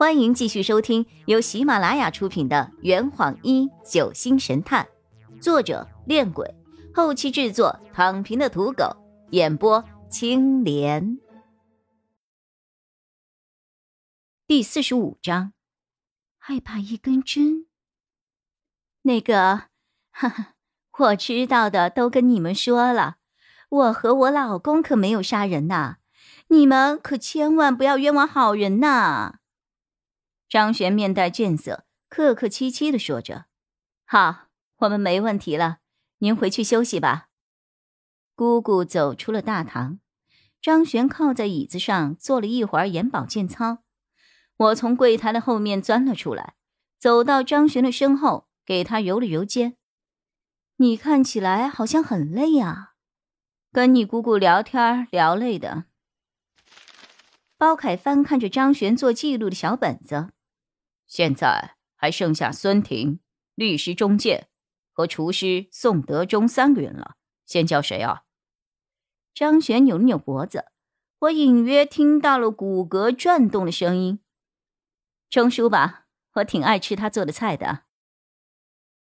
欢迎继续收听由喜马拉雅出品的《圆谎一九星神探》，作者：恋鬼，后期制作：躺平的土狗，演播：青莲。第四十五章，害怕一根针。那个，哈哈，我知道的都跟你们说了，我和我老公可没有杀人呐，你们可千万不要冤枉好人呐。张璇面带倦色，客客气气的说着：“好，我们没问题了，您回去休息吧。”姑姑走出了大堂，张璇靠在椅子上做了一会儿眼保健操。我从柜台的后面钻了出来，走到张璇的身后，给他揉了揉肩：“你看起来好像很累啊，跟你姑姑聊天聊累的。”包凯翻看着张璇做记录的小本子。现在还剩下孙婷、律师钟健和厨师宋德忠三个人了。先叫谁啊？张璇扭了扭脖子，我隐约听到了骨骼转动的声音。钟叔吧，我挺爱吃他做的菜的。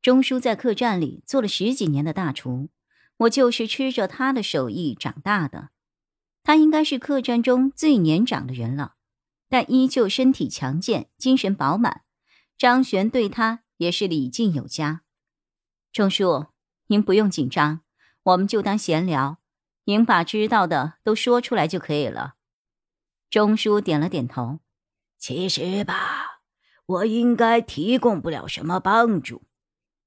钟叔在客栈里做了十几年的大厨，我就是吃着他的手艺长大的。他应该是客栈中最年长的人了。但依旧身体强健，精神饱满。张璇对他也是礼敬有加。钟叔，您不用紧张，我们就当闲聊，您把知道的都说出来就可以了。钟叔点了点头。其实吧，我应该提供不了什么帮助。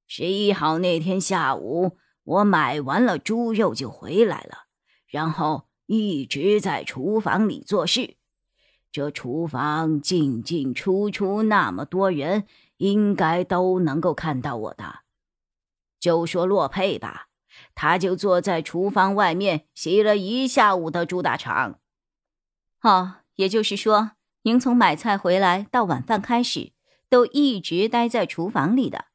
十一号那天下午，我买完了猪肉就回来了，然后一直在厨房里做事。这厨房进进出出那么多人，应该都能够看到我的。就说洛佩吧，他就坐在厨房外面洗了一下午的猪大肠。哦，也就是说，您从买菜回来到晚饭开始，都一直待在厨房里的。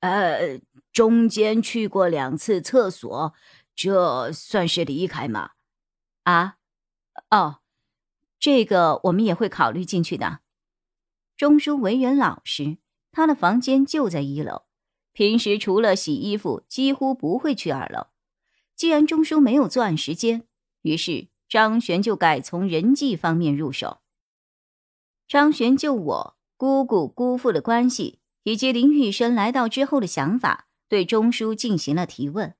呃，中间去过两次厕所，这算是离开吗？啊？哦。这个我们也会考虑进去的。钟叔为人老实，他的房间就在一楼，平时除了洗衣服，几乎不会去二楼。既然钟叔没有作案时间，于是张璇就改从人际方面入手。张璇就我姑姑姑父的关系，以及林玉生来到之后的想法，对钟叔进行了提问。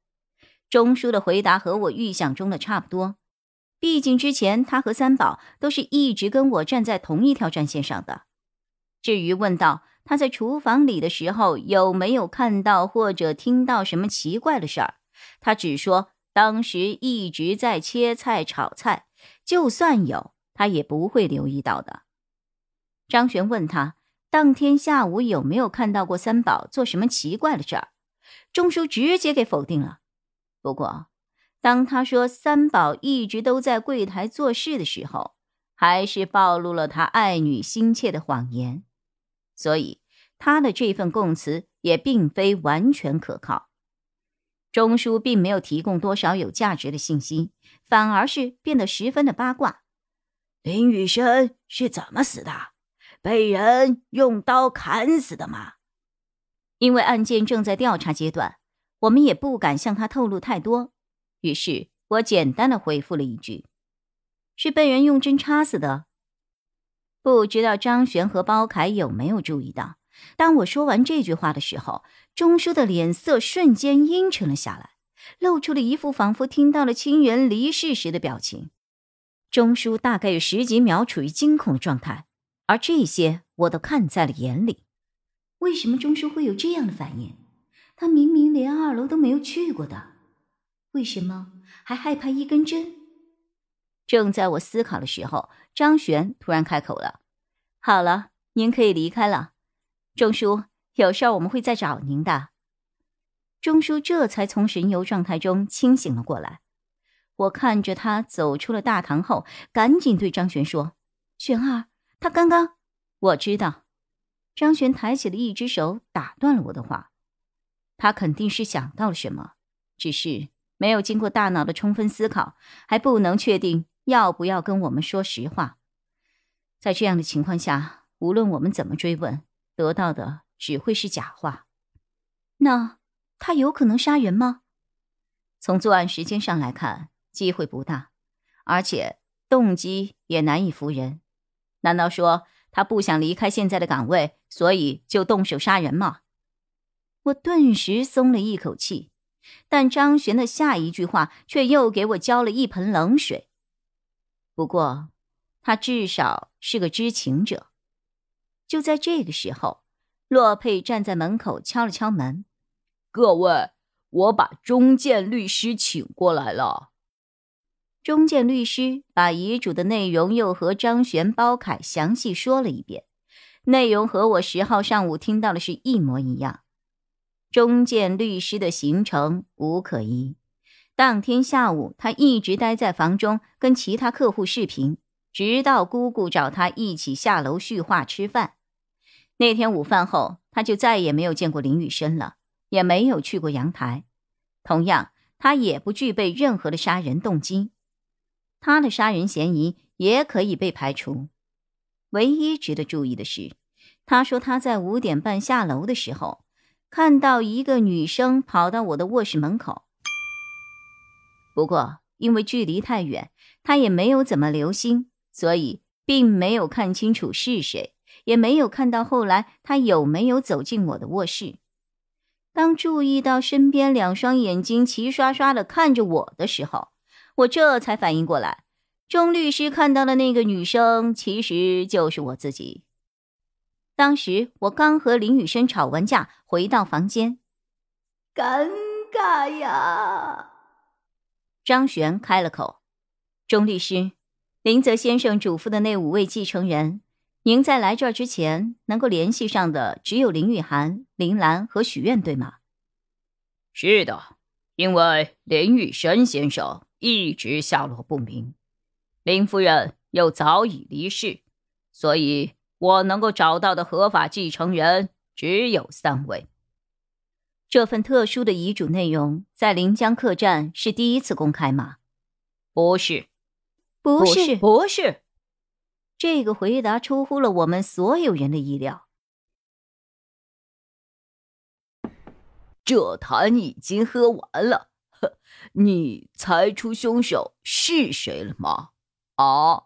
钟叔的回答和我预想中的差不多。毕竟之前他和三宝都是一直跟我站在同一条战线上的。至于问到他在厨房里的时候有没有看到或者听到什么奇怪的事儿，他只说当时一直在切菜炒菜，就算有他也不会留意到的。张璇问他当天下午有没有看到过三宝做什么奇怪的事儿，钟叔直接给否定了。不过。当他说三宝一直都在柜台做事的时候，还是暴露了他爱女心切的谎言，所以他的这份供词也并非完全可靠。钟叔并没有提供多少有价值的信息，反而是变得十分的八卦。林雨生是怎么死的？被人用刀砍死的吗？因为案件正在调查阶段，我们也不敢向他透露太多。于是我简单的回复了一句：“是被人用针插死的。”不知道张璇和包凯有没有注意到，当我说完这句话的时候，钟叔的脸色瞬间阴沉了下来，露出了一副仿佛听到了亲人离世时的表情。钟叔大概有十几秒处于惊恐状态，而这些我都看在了眼里。为什么钟叔会有这样的反应？他明明连二楼都没有去过的。为什么还害怕一根针？正在我思考的时候，张璇突然开口了：“好了，您可以离开了。钟叔，有事儿我们会再找您的。”钟叔这才从神游状态中清醒了过来。我看着他走出了大堂后，赶紧对张璇说：“璇儿，他刚刚……我知道。”张璇抬起了一只手，打断了我的话。他肯定是想到了什么，只是……没有经过大脑的充分思考，还不能确定要不要跟我们说实话。在这样的情况下，无论我们怎么追问，得到的只会是假话。那他有可能杀人吗？从作案时间上来看，机会不大，而且动机也难以服人。难道说他不想离开现在的岗位，所以就动手杀人吗？我顿时松了一口气，但张璇的下一句话却又给我浇了一盆冷水。不过，他至少是个知情者。就在这个时候，洛佩站在门口敲了敲门：“各位，我把中建律师请过来了。”中建律师把遗嘱的内容又和张璇、包凯详细说了一遍，内容和我十号上午听到的是一模一样。中建律师的行程无可疑，当天下午他一直待在房中跟其他客户视频，直到姑姑找他一起下楼叙话吃饭。那天午饭后，他就再也没有见过林雨生了，也没有去过阳台。同样，他也不具备任何的杀人动机，他的杀人嫌疑也可以被排除。唯一值得注意的是，他说他在五点半下楼的时候，看到一个女生跑到我的卧室门口。不过，因为距离太远，他也没有怎么留心，所以并没有看清楚是谁。也没有看到后来他有没有走进我的卧室。当注意到身边两双眼睛齐刷刷的看着我的时候，我这才反应过来，钟律师看到的那个女生其实就是我自己。当时我刚和林雨生吵完架，回到房间，尴尬呀。张璇开了口：“钟律师，林泽先生嘱咐的那五位继承人。”您在来这儿之前，能够联系上的只有林雨涵、林兰和许愿，对吗？是的，因为林雨生先生一直下落不明，林夫人又早已离世，所以我能够找到的合法继承人只有三位。这份特殊的遗嘱内容在临江客栈是第一次公开吗？不是，不是，不是。这个回答出乎了我们所有人的意料。这坛已经喝完了，你猜出凶手是谁了吗？啊，